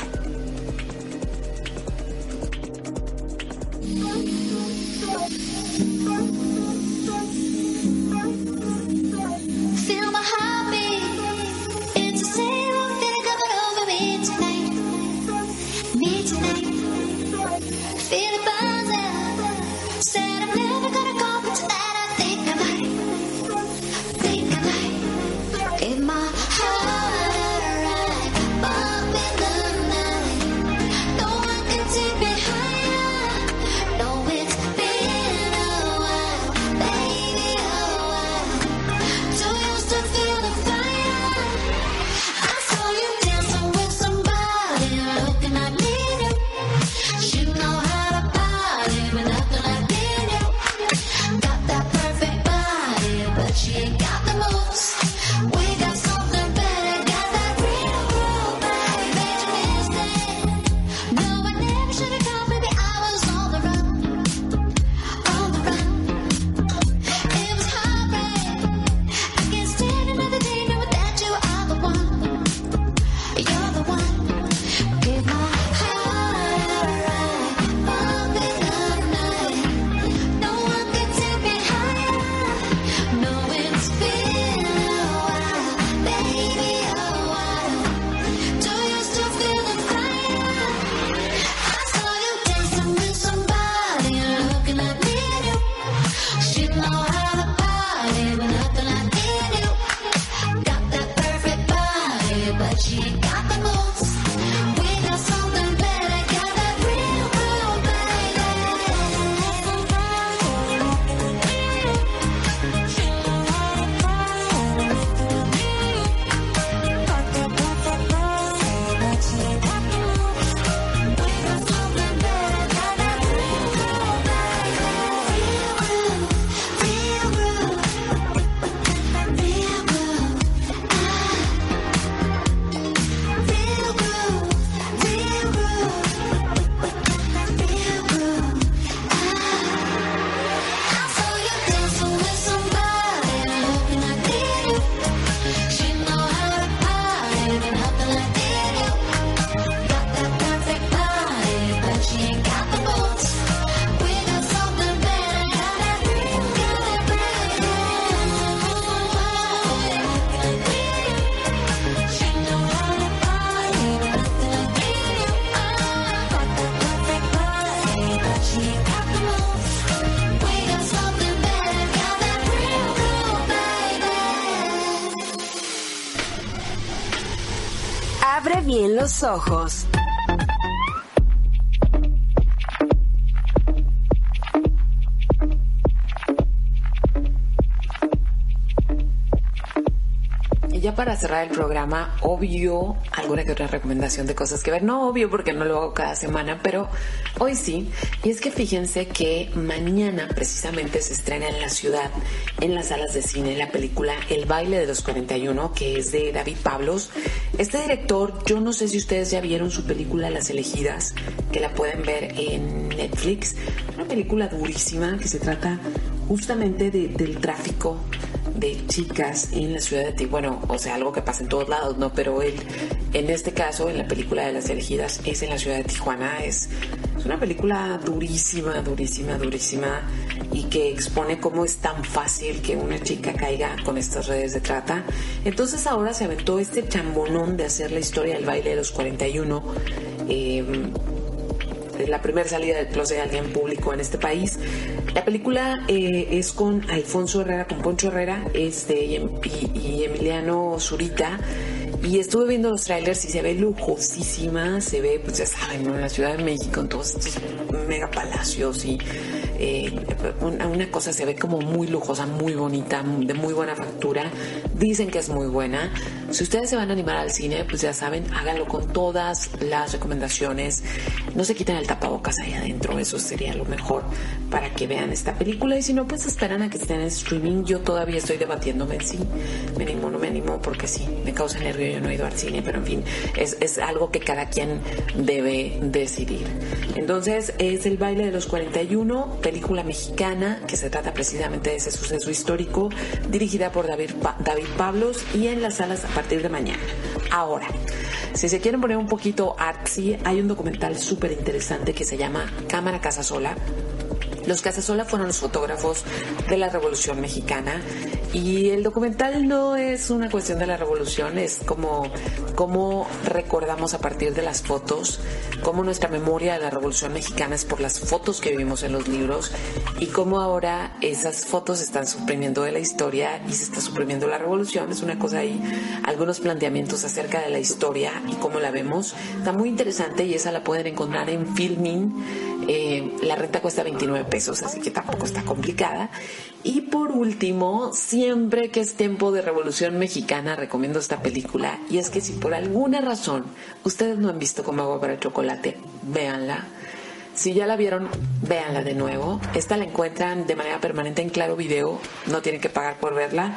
C: Abre bien los ojos.
A: Para cerrar el programa, obvio, alguna que otra recomendación de cosas que ver. No obvio porque no lo hago cada semana, pero hoy sí. Y es que fíjense que mañana precisamente se estrena en la ciudad, en las salas de cine, la película El baile de los 41, que es de David Pablos. Este director, yo no sé si ustedes ya vieron su película Las elegidas, que la pueden ver en Netflix. Una película durísima que se trata justamente del tráfico de chicas en la ciudad de Tijuana, bueno, o sea, algo que pasa en todos lados, ¿no? Pero él, en este caso, en la película de las elegidas, es en la ciudad de Tijuana, es, es una película durísima, durísima, durísima, y que expone cómo es tan fácil que una chica caiga con estas redes de trata. Entonces ahora se aventó este chambonón de hacer la historia del baile de los 41. Eh, la primera salida del closet de alguien público en este país. La película eh, es con Alfonso Herrera, con Poncho Herrera este, y, y Emiliano Zurita. Y estuve viendo los trailers y se ve lujosísima, se ve, pues ya saben, en la Ciudad de México, en todos estos mega palacios y eh, una, cosa se ve como muy lujosa, muy bonita, de muy buena factura. Dicen que es muy buena. Si ustedes se van a animar al cine, pues ya saben, háganlo con todas las recomendaciones. No se quiten el tapabocas ahí adentro, eso sería lo mejor para que vean esta película. Y si no, pues esperan a que estén en streaming. Yo todavía estoy debatiéndome si me animo o no me animo, porque sí, me causa nervio. Yo no he ido al cine, pero en fin, es, es algo que cada quien debe decidir. Entonces, es el baile de los 41 película mexicana que se trata precisamente de ese suceso histórico, dirigida por David, David Pablos y en las salas a partir de mañana. Ahora, si se quieren poner un poquito artsy, hay un documental súper interesante que se llama Cámara Casa Sola. Los Casasola fueron los fotógrafos de la Revolución Mexicana y el documental no es una cuestión de la revolución, es como cómo recordamos a partir de las fotos, cómo nuestra memoria de la revolución mexicana es por las fotos que vimos en los libros y cómo ahora esas fotos están suprimiendo de la historia y se está suprimiendo la revolución. Es una cosa ahí, algunos planteamientos acerca de la historia y cómo la vemos. Está muy interesante y esa la pueden encontrar en Filming. Eh, la renta cuesta 29 pesos, así que tampoco está complicada. Y por último, siempre que es tiempo de Revolución Mexicana, recomiendo esta película. Y es que si por alguna razón ustedes no han visto como agua para chocolate, véanla. Si ya la vieron, véanla de nuevo. Esta la encuentran de manera permanente en Claro Video, no tienen que pagar por verla.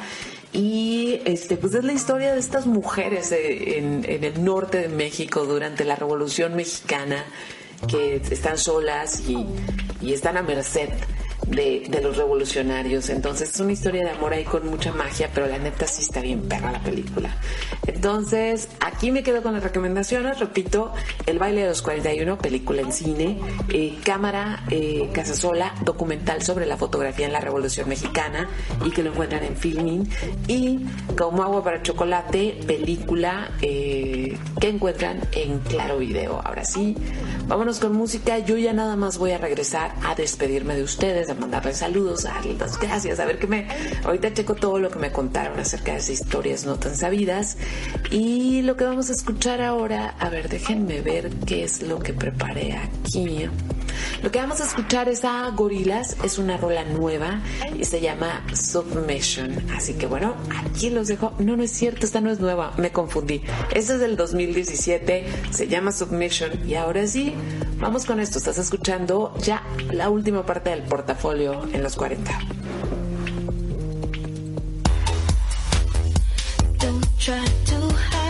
A: Y este, pues es la historia de estas mujeres eh, en el norte de México durante la Revolución Mexicana que están solas y, y están a merced de, los revolucionarios. Entonces es una historia de amor ahí con mucha magia, pero la neta sí está bien perra la película. Entonces aquí me quedo con las recomendaciones. Repito, El baile de los 41, película en cine, eh, cámara eh, Casasola, documental sobre la fotografía en la Revolución Mexicana y que lo encuentran en Filming. Y Como agua para chocolate, película eh, que encuentran en Claro Video. Ahora sí, vámonos con música. Yo ya nada más voy a regresar a despedirme de ustedes mandarle saludos, a las gracias, a ver qué me... Ahorita checo todo lo que me contaron acerca de esas historias no tan sabidas. Y lo que vamos a escuchar ahora, a ver, déjenme ver qué es lo que preparé aquí. Lo que vamos a escuchar es a Gorilas, es una rola nueva y se llama Submission. Así que bueno, aquí los dejo. No, no es cierto, esta no es nueva, me confundí. Esta es del 2017, se llama Submission y ahora sí, vamos con esto. Estás escuchando ya la última parte del portafolio portafolio en los 40.
B: Don't try to
C: hide.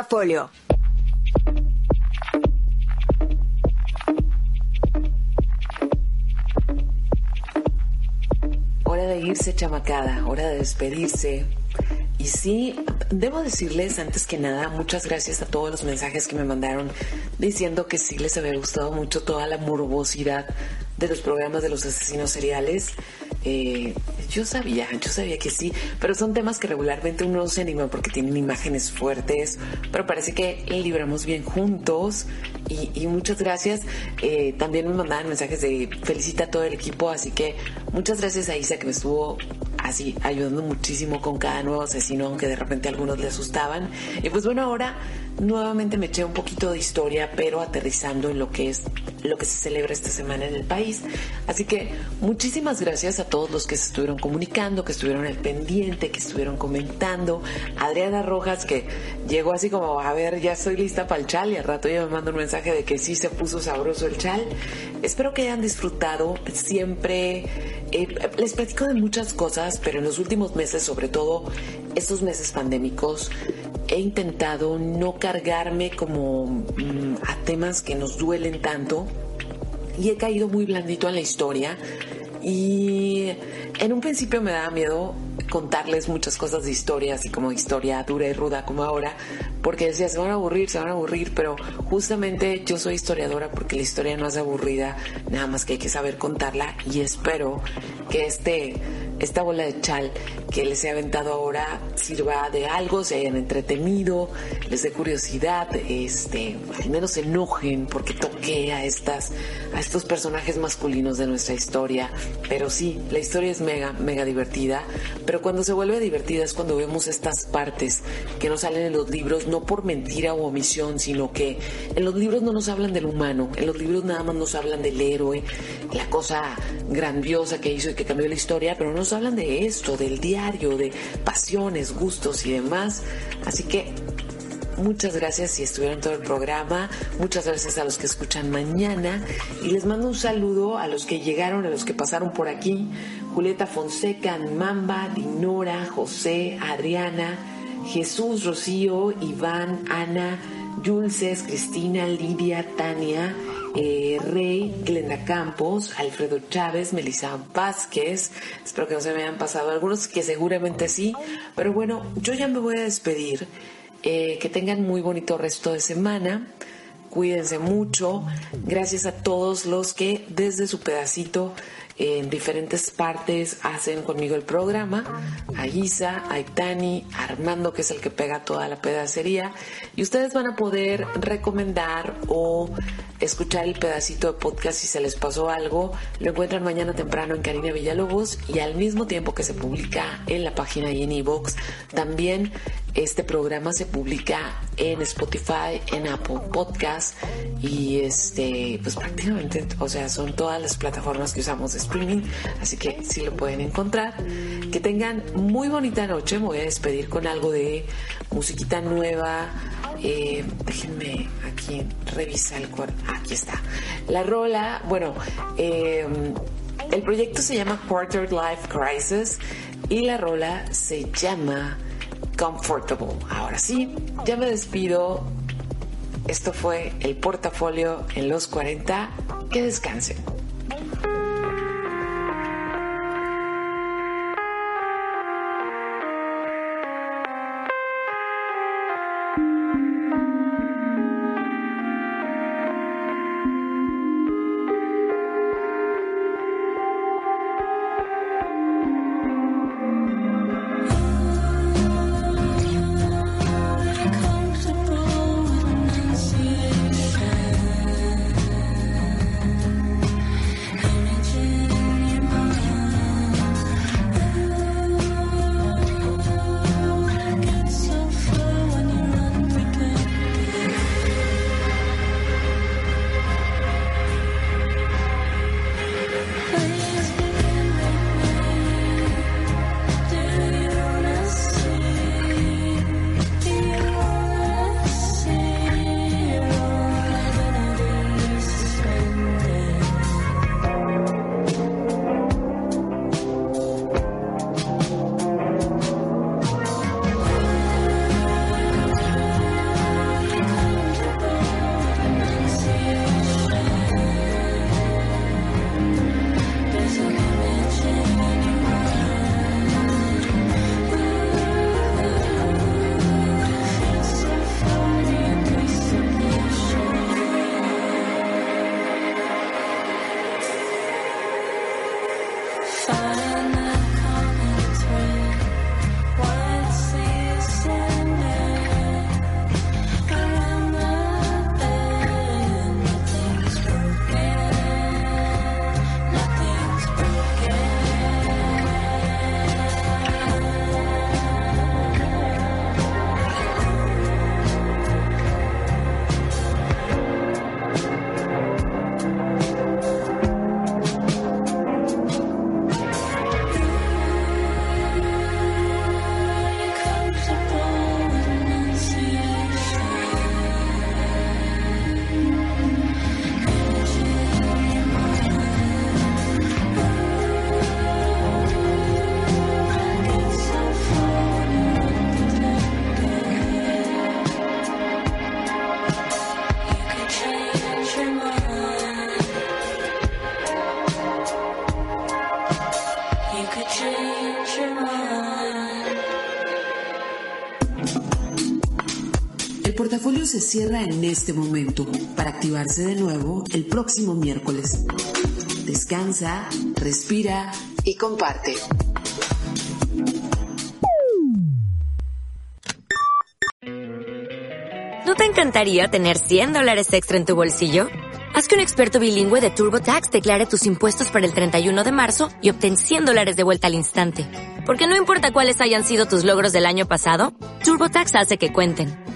C: Portafolio.
A: Hora de irse, chamacada, hora de despedirse. Y sí, debo decirles antes que nada, muchas gracias a todos los mensajes que me mandaron diciendo que sí les había gustado mucho toda la morbosidad de los programas de los asesinos seriales. Eh, yo sabía, yo sabía que sí, pero son temas que regularmente uno no se anima porque tienen imágenes fuertes, pero parece que libramos bien juntos y, y muchas gracias. Eh, también me mandaban mensajes de felicita a todo el equipo, así que muchas gracias a Isa que me estuvo así ayudando muchísimo con cada nuevo asesino, aunque de repente algunos le asustaban. Y pues bueno, ahora nuevamente me eché un poquito de historia, pero aterrizando en lo que es lo que se celebra esta semana en el país. Así que muchísimas gracias a todos los que se estuvieron comunicando, que estuvieron al pendiente, que estuvieron comentando. Adriana Rojas, que llegó así como, a ver, ya estoy lista para el chal, y al rato ya me manda un mensaje de que sí se puso sabroso el chal. Espero que hayan disfrutado. Siempre eh, les platico de muchas cosas, pero en los últimos meses, sobre todo estos meses pandémicos, he intentado no cargarme como mm, a temas que nos duelen tanto y he caído muy blandito en la historia. Y en un principio me daba miedo contarles muchas cosas de historia, así como historia dura y ruda como ahora, porque decía, se van a aburrir, se van a aburrir, pero justamente yo soy historiadora porque la historia no es aburrida, nada más que hay que saber contarla y espero que este esta bola de chal que les he aventado ahora sirva de algo, se hayan entretenido, les dé curiosidad, este, al menos se enojen porque toqué a estas, a estos personajes masculinos de nuestra historia. Pero sí, la historia es mega, mega divertida. Pero cuando se vuelve divertida es cuando vemos estas partes que no salen en los libros, no por mentira o omisión, sino que en los libros no nos hablan del humano, en los libros nada más nos hablan del héroe, la cosa grandiosa que hizo y que cambió la historia, pero no nos hablan de esto, del diario, de pasiones, gustos y demás. Así que muchas gracias si estuvieron todo el programa, muchas gracias a los que escuchan mañana. Y les mando un saludo a los que llegaron, a los que pasaron por aquí, Julieta Fonseca, Mamba, Dinora, José, Adriana, Jesús, Rocío, Iván, Ana, Yulces, Cristina, Lidia, Tania, eh, Rey, Glenda Campos, Alfredo Chávez, Melissa Vázquez. Espero que no se me hayan pasado algunos, que seguramente sí. Pero bueno, yo ya me voy a despedir. Eh, que tengan muy bonito resto de semana. Cuídense mucho. Gracias a todos los que desde su pedacito en diferentes partes hacen conmigo el programa. A Isa, a Itani, a Armando, que es el que pega toda la pedacería. Y ustedes van a poder recomendar o escuchar el pedacito de podcast si se les pasó algo. Lo encuentran mañana temprano en Karina Villalobos y al mismo tiempo que se publica en la página y en iVoox, también este programa se publica en Spotify, en Apple Podcast y este, pues prácticamente, o sea, son todas las plataformas que usamos de streaming, así que sí lo pueden encontrar. Que tengan muy bonita noche, me voy a despedir con algo de musiquita nueva. Eh, déjenme aquí revisar el cuarto. Aquí está. La rola, bueno, eh, el proyecto se llama Quarter Life Crisis y la rola se llama Comfortable. Ahora sí, ya me despido. Esto fue el portafolio en los 40. Que descansen. Se cierra en este momento para activarse de nuevo el próximo miércoles. Descansa, respira y comparte.
L: ¿No te encantaría tener 100 dólares extra en tu bolsillo? Haz que un experto bilingüe de TurboTax declare tus impuestos para el 31 de marzo y obtén 100 dólares de vuelta al instante. Porque no importa cuáles hayan sido tus logros del año pasado, TurboTax hace que cuenten.